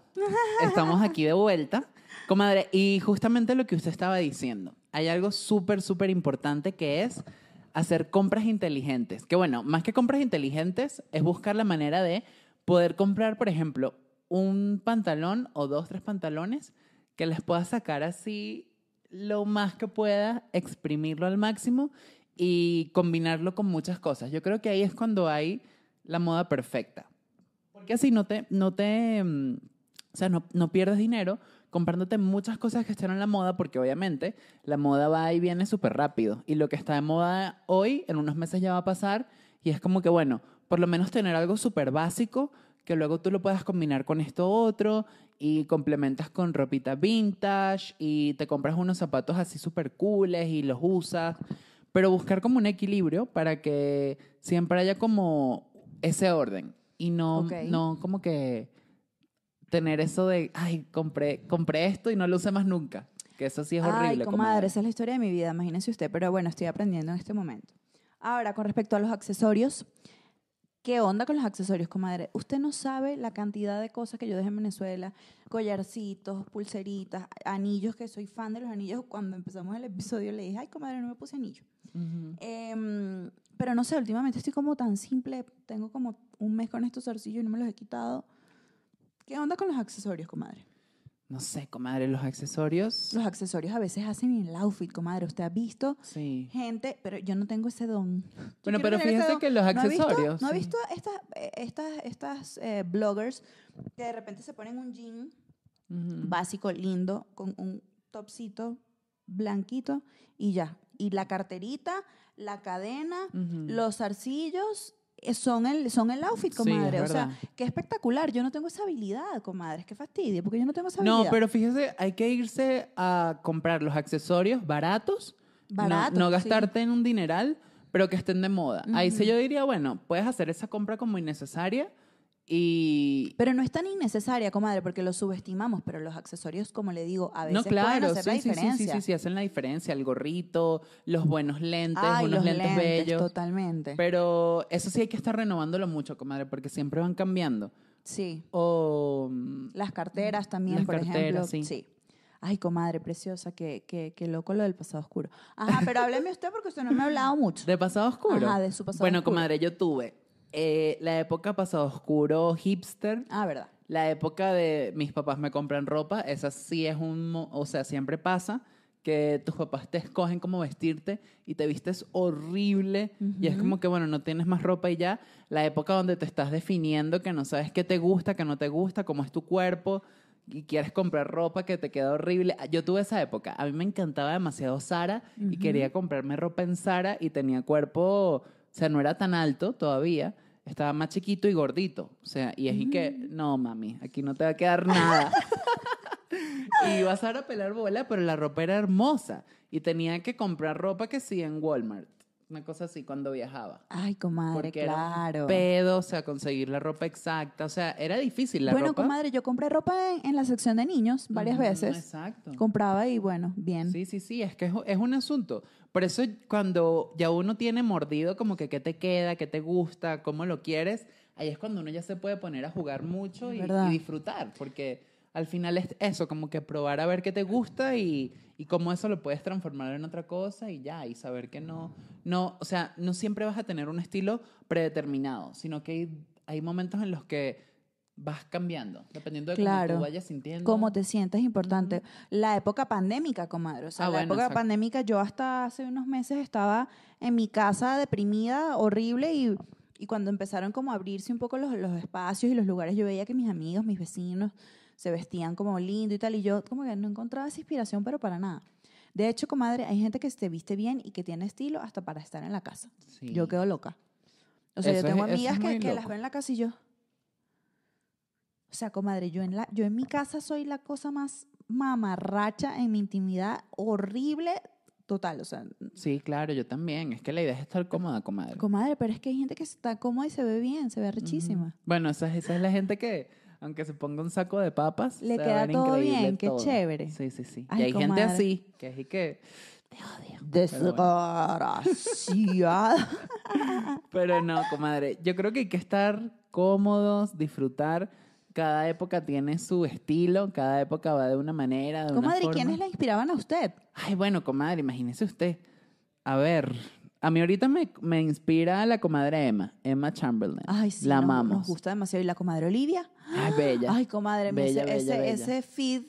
estamos aquí de vuelta. Comadre, y justamente lo que usted estaba diciendo, hay algo súper, súper importante que es hacer compras inteligentes. Que bueno, más que compras inteligentes, es buscar la manera de poder comprar, por ejemplo, un pantalón o dos, tres pantalones que les pueda sacar así lo más que pueda, exprimirlo al máximo y combinarlo con muchas cosas. Yo creo que ahí es cuando hay la moda perfecta. Porque así no te, no te, mm, o sea, no, no pierdes dinero comprándote muchas cosas que están en la moda, porque obviamente la moda va y viene súper rápido. Y lo que está de moda hoy, en unos meses ya va a pasar, y es como que, bueno, por lo menos tener algo súper básico, que luego tú lo puedas combinar con esto otro, y complementas con ropita vintage, y te compras unos zapatos así súper cooles y los usas. Pero buscar como un equilibrio para que siempre haya como ese orden. Y no, no como que tener eso de, ay, compré, compré esto y no lo usé más nunca. Que eso sí es horrible. Ay, comadre, esa es la historia de mi vida, imagínese usted. Pero bueno, estoy aprendiendo en este momento. Ahora, con respecto a los accesorios, ¿qué onda con los accesorios, comadre? Usted no sabe la cantidad de cosas que yo dejé en Venezuela, collarcitos, pulseritas, anillos, que soy fan de los anillos. Cuando empezamos el episodio le dije, ay, comadre, no me puse anillo. Ujú. Em, pero no sé, últimamente estoy como tan simple, tengo como un mes con estos zarcillos y no me los he quitado. ¿Qué onda con los accesorios, comadre? No sé, comadre, los accesorios. Los accesorios a veces hacen el outfit, comadre. Usted ha visto Sí. gente, pero yo no tengo ese don. Yo Bueno, pero tener ese fíjate don. que los ¿No ha visto- accesorios, ¿No ha visto estas, eh, estas, estas eh, bloggers que de repente se ponen un jean básico, lindo, con un topcito blanquito y ya. Y la carterita, la cadena, los zarcillos son el, son el outfit, Sí, es comadre. o sea, qué espectacular. Yo no tengo esa habilidad, comadre. Qué fastidio, porque yo no tengo esa habilidad. No, pero fíjese, hay que irse a comprar los accesorios baratos. no- Baratos, No, sí. gastarte en un dineral, pero que estén de moda. Ahí sí yo diría, bueno, puedes hacer esa compra como innecesaria y... Pero no es tan innecesaria, comadre, porque lo subestimamos, pero los accesorios, como le digo, a veces No, pueden claro, hacer sí, la sí, sí, diferencia. sí, sí, sí, hacen la diferencia. El gorrito, los buenos lentes, Ay, unos los lentes, bellos. totalmente. Pero eso sí hay que estar renovándolo mucho, comadre, porque siempre van cambiando. sí. O... Las carteras también, Las por carteras, ejemplo. sí. Ay, comadre, preciosa, qué, qué, qué loco lo del pasado oscuro. Ajá, pero hábleme usted porque usted no me ha hablado mucho. ¿De pasado oscuro? Ajá, de su pasado Bueno, oscuro. comadre, yo tuve eh, la época pasado oscuro hipster. Ah, verdad. La época de mis papás me compran ropa, esa sí es un, mo- o sea, siempre pasa que tus papás te escogen cómo vestirte y te vistes horrible y es como que, bueno, no tienes más ropa y ya. La época donde te estás definiendo, que no sabes qué te gusta, qué no te gusta, cómo es tu cuerpo y quieres comprar ropa que te queda horrible. Yo tuve esa época. A mí me encantaba demasiado Sara y quería comprarme ropa en Sara y tenía cuerpo, o sea, no era tan alto todavía. Estaba más chiquito y gordito. O sea, y es y que, no, mami, aquí no te va a quedar nada. y iba a Sara a pelar bola, pero la ropa era hermosa. Y tenía que comprar ropa que sí en Walmart. Una cosa así cuando viajaba. Ay, comadre, Porque era claro. un pedo, o sea, conseguir la ropa exacta. O sea, era difícil la bueno, ropa. comadre, yo compré ropa en, en la sección de niños varias veces. Exacto. Compraba y bueno, bien. Sí, sí, sí, es que es, es un asunto. Por eso cuando ya uno tiene mordido como que qué te queda, qué te gusta, cómo lo quieres, ahí es cuando uno ya se puede poner a jugar mucho y disfrutar, porque al final es eso, como que probar a ver qué te gusta y, y cómo eso lo puedes transformar en otra cosa y ya, y saber que no, no, o sea, no siempre vas a tener un estilo predeterminado, sino que hay, hay momentos en los que vas cambiando, dependiendo de cómo Claro. tú vayas sintiendo. Cómo te sientes importante. La época pandémica, comadre. O sea, Ah, la bueno, época exacto. pandémica, yo hasta hace unos meses estaba en mi casa deprimida, horrible, y, y cuando empezaron como a abrirse un poco los, los espacios y los lugares, yo veía que mis amigos, mis vecinos, se vestían como lindo y tal, y yo como que no encontraba esa inspiración, pero para nada. De hecho, comadre, hay gente que se viste bien y que tiene estilo hasta para estar en la casa. Sí. Yo quedo loca. O sea, Eso yo es- tengo es amigas que, que las veo en la casa y yo. O sea, comadre, yo en, la, yo en mi casa soy la cosa más mamarracha en mi intimidad, horrible, total. O sea, Sí, claro, yo también. Es que la idea es estar cómoda, comadre. comadre, pero es que hay gente que está cómoda y se ve bien, se ve richísima. Ujú. Bueno, esa, es- esa es la gente que, aunque se ponga un saco de papas, Le queda todo bien, qué todo. chévere. Sí, sí, sí. Ay, y hay gente así, que es y que te odio. Pero Desgraciada. Pero no, comadre, yo creo que hay que estar cómodos, disfrutar. Cada época tiene su estilo, cada época va de una manera, de una comadre, ¿y forma. quiénes la inspiraban a usted? Ay, bueno, comadre, imagínese usted. A ver, a mí ahorita me, me inspira la comadre Emma, Emma Chamberlain. Ay, sí, la nos, amamos. nos gusta demasiado. ¿Y la comadre Olivia? Ay, bella. Ay, comadre, Bella, ese, bella, ese, bella. ese feed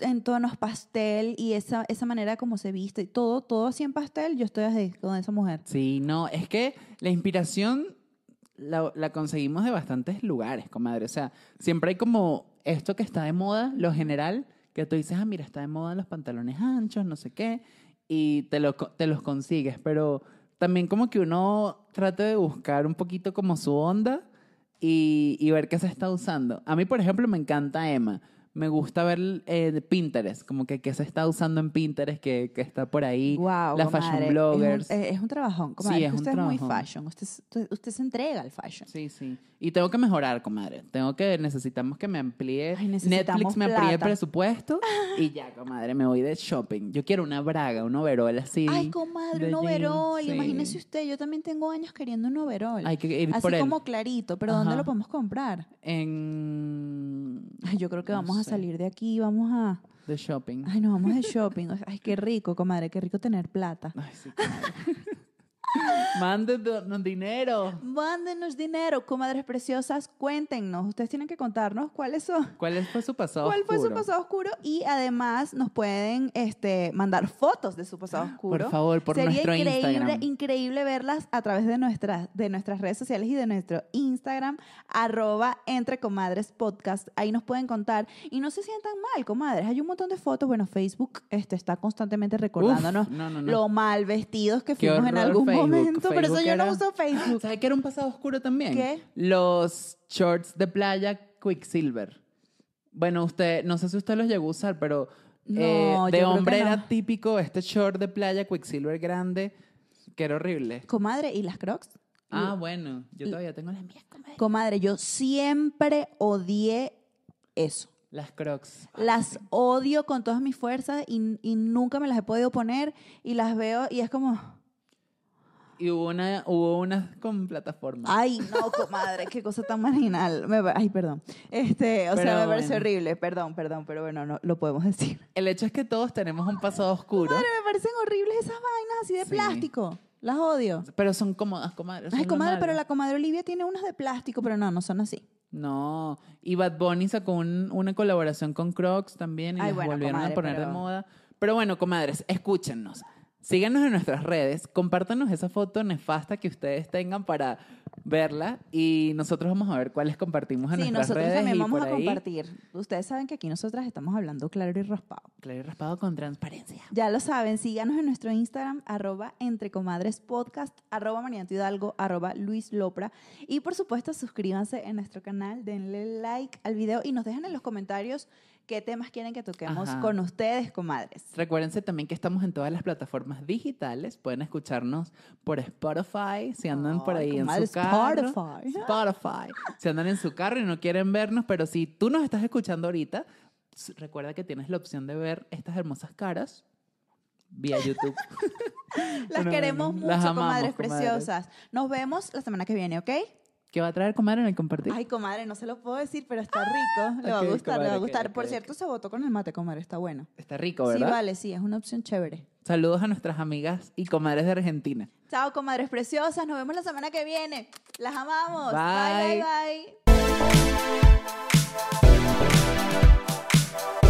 en tonos pastel y esa, esa manera como se viste, y todo, todo así en pastel, yo estoy así con esa mujer. Sí, no, es que la inspiración la, conseguimos de bastantes lugares, comadre. O sea, siempre hay como esto que está de moda, lo general, que tú dices, ah, mira, está de moda los pantalones anchos, no sé qué, y te, lo, te los consigues, pero también como que uno trata de buscar un poquito como su onda y, y ver qué se está usando. A mí, por ejemplo, me encanta Emma. Me gusta ver eh, Pinterest, como que qué se está usando en Pinterest, que, que está por ahí. Wow, las fashion bloggers. Es un, es un trabajón, comadre. Sí, es un usted es muy fashion. Usted, usted, se entrega al fashion. Sí, sí. Y tengo que mejorar, comadre. Tengo que, necesitamos que me amplíe. Ay, Netflix me amplíe el presupuesto. y ya, comadre, me voy de shopping. Yo quiero una braga, un overol así. Ay, comadre, un overol. sí. Imagínese usted, yo también tengo años queriendo un overol. Hay que ir Así por él. como clarito, pero ¿dónde lo podemos comprar? En... Ay, yo creo que No vamos a sé. salir de aquí, vamos a... De shopping. Ay, nos vamos de shopping. Ay, qué rico, comadre, qué rico tener plata. Ay, sí. Mándenos dinero. Mándenos dinero, comadres preciosas, cuéntenos. Ustedes tienen que contarnos cuáles son. ¿Cuál fue su pasado ¿Cuál fue su pasado oscuro? Y además nos pueden este, mandar fotos de su pasado oscuro. Por favor, por Sería nuestro increíble, Instagram. increíble verlas a través de nuestras, de nuestras redes sociales y de nuestro Instagram, arroba entre comadres podcast. Ahí nos pueden contar. Y no se sientan mal, comadres. Hay un montón de fotos. Bueno, Facebook este, está constantemente recordándonos Uf, no, no, no. lo mal vestidos que fuimos en algún Facebook. Momento. Por eso Facebook yo no uso Facebook. ¿Sabes qué era un pasado oscuro también? ¿Qué? Los shorts de playa Quicksilver. Bueno, usted, no sé si usted los llegó a usar, pero No, eh, de hombre que no. era típico este short de playa Quicksilver grande, que era horrible. Comadre, ¿y las crocs? Ah, bueno, yo todavía tengo las mías, comadre. Comadre, yo siempre odié eso. Las crocs. Las odio con todas mis fuerzas y, y nunca me las he podido poner y las veo y es como, Y hubo una, hubo unas con plataforma. ay, no, comadre, qué cosa tan marginal. Me ay, perdón. Este, o sea, Pero me parece bueno. horrible, perdón, perdón, pero bueno, no lo podemos decir. El hecho es que todos tenemos un pasado oscuro, Madre, me parecen horribles esas vainas así de Sí. plástico. Las odio. pero son cómodas, comadre. son Ay, comadre, malo. pero la comadre Olivia tiene unas de plástico, pero no, no son así. No, y Bad Bunny sacó un- una colaboración con Crocs también y Ay, las bueno, volvieron comadre, a poner de pero- moda. Pero bueno, comadres, escúchenos. Síganos en nuestras redes, compártanos esa foto nefasta que ustedes tengan para verla y nosotros vamos a ver cuáles compartimos en Sí, nuestras nosotros redes también y vamos por a ahí, compartir. Ustedes saben que aquí nosotras estamos hablando claro y raspado. Claro y raspado con transparencia. Ya lo saben, síganos en nuestro Instagram, arroba entre comadres podcast, arroba Marianto Hidalgo, arroba Luis Lopra. Y por supuesto, suscríbanse en nuestro canal, denle like al video y nos dejan en los comentarios qué temas quieren que toquemos Ajá. con ustedes, comadres. Recuérdense también que estamos en todas las plataformas digitales. Pueden escucharnos por Spotify, si andan por Ay, ahí en su carro. Spotify. Spotify. Si andan en su carro y no quieren vernos, pero si tú nos estás escuchando ahorita, recuerda que tienes la opción de ver estas hermosas caras vía YouTube. Las Bueno, queremos bueno, mucho, las amamos, comadres comadres. preciosas. Nos vemos la semana que viene, ¿ok? ¿Qué va a traer comadre en el compartir? Ay, comadre, no se lo puedo decir, pero está rico. Le va a gustar, le va a gustar. Por cierto, se votó con el mate, comadre, está bueno. Está rico, Sí, ¿verdad? vale, sí, es una opción chévere. Saludos a nuestras amigas y comadres de Argentina. Chao, comadres preciosas. Nos vemos la semana que viene. Las amamos. Bye. bye, bye. bye.